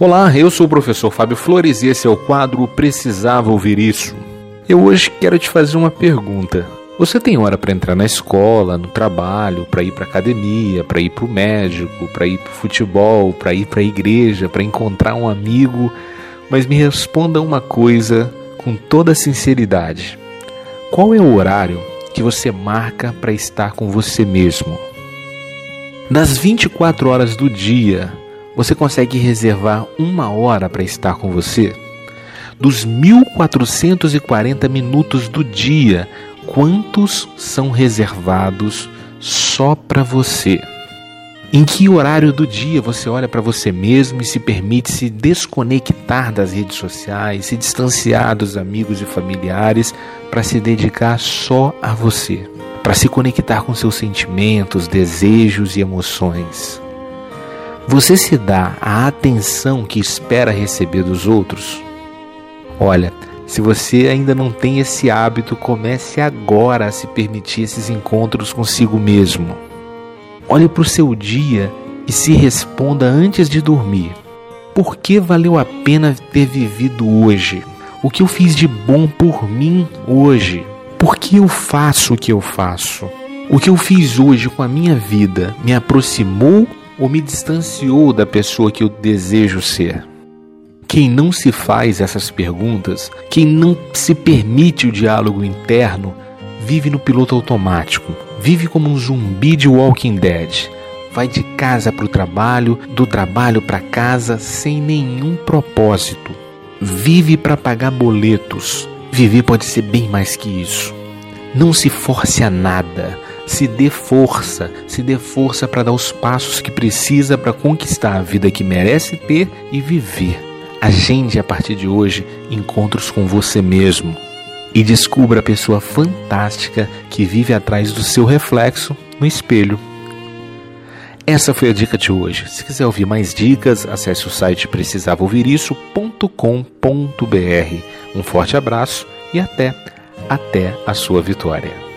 Olá, eu sou o professor Fábio Flores e esse é o quadro Precisava Ouvir Isso. Eu hoje quero te fazer uma pergunta. Você tem hora para entrar na escola, no trabalho, para ir para academia, para ir para o médico, para ir para o futebol, para ir para a igreja, para encontrar um amigo, mas me responda uma coisa com toda sinceridade. Qual é o horário que você marca para estar com você mesmo? Das 24 horas do dia, você consegue reservar uma hora para estar com você? Dos 1440 minutos do dia, quantos são reservados só para você? Em que horário do dia você olha para você mesmo e se permite se desconectar das redes sociais, se distanciar dos amigos e familiares para se dedicar só a você, para se conectar com seus sentimentos, desejos e emoções? Você se dá a atenção que espera receber dos outros? Olha, se você ainda não tem esse hábito, comece agora a se permitir esses encontros consigo mesmo. Olhe para o seu dia e se responda antes de dormir: por que valeu a pena ter vivido hoje? O que eu fiz de bom por mim hoje? Por que eu faço o que eu faço? O que eu fiz hoje com a minha vida me aproximou ou me distanciou da pessoa que eu desejo ser? Quem não se faz essas perguntas, quem não se permite o diálogo interno, vive no piloto automático, vive como um zumbi de Walking Dead. Vai de casa para o trabalho, do trabalho para casa sem nenhum propósito. Vive para pagar boletos. Viver pode ser bem mais que isso. Não se force a nada se dê força, se dê força para dar os passos que precisa para conquistar a vida que merece ter e viver. Agende a partir de hoje encontros com você mesmo e descubra a pessoa fantástica que vive atrás do seu reflexo no espelho. Essa foi a dica de hoje. Se quiser ouvir mais dicas, acesse o site precisavaouvirisso.com.br. Um forte abraço e até, até a sua vitória.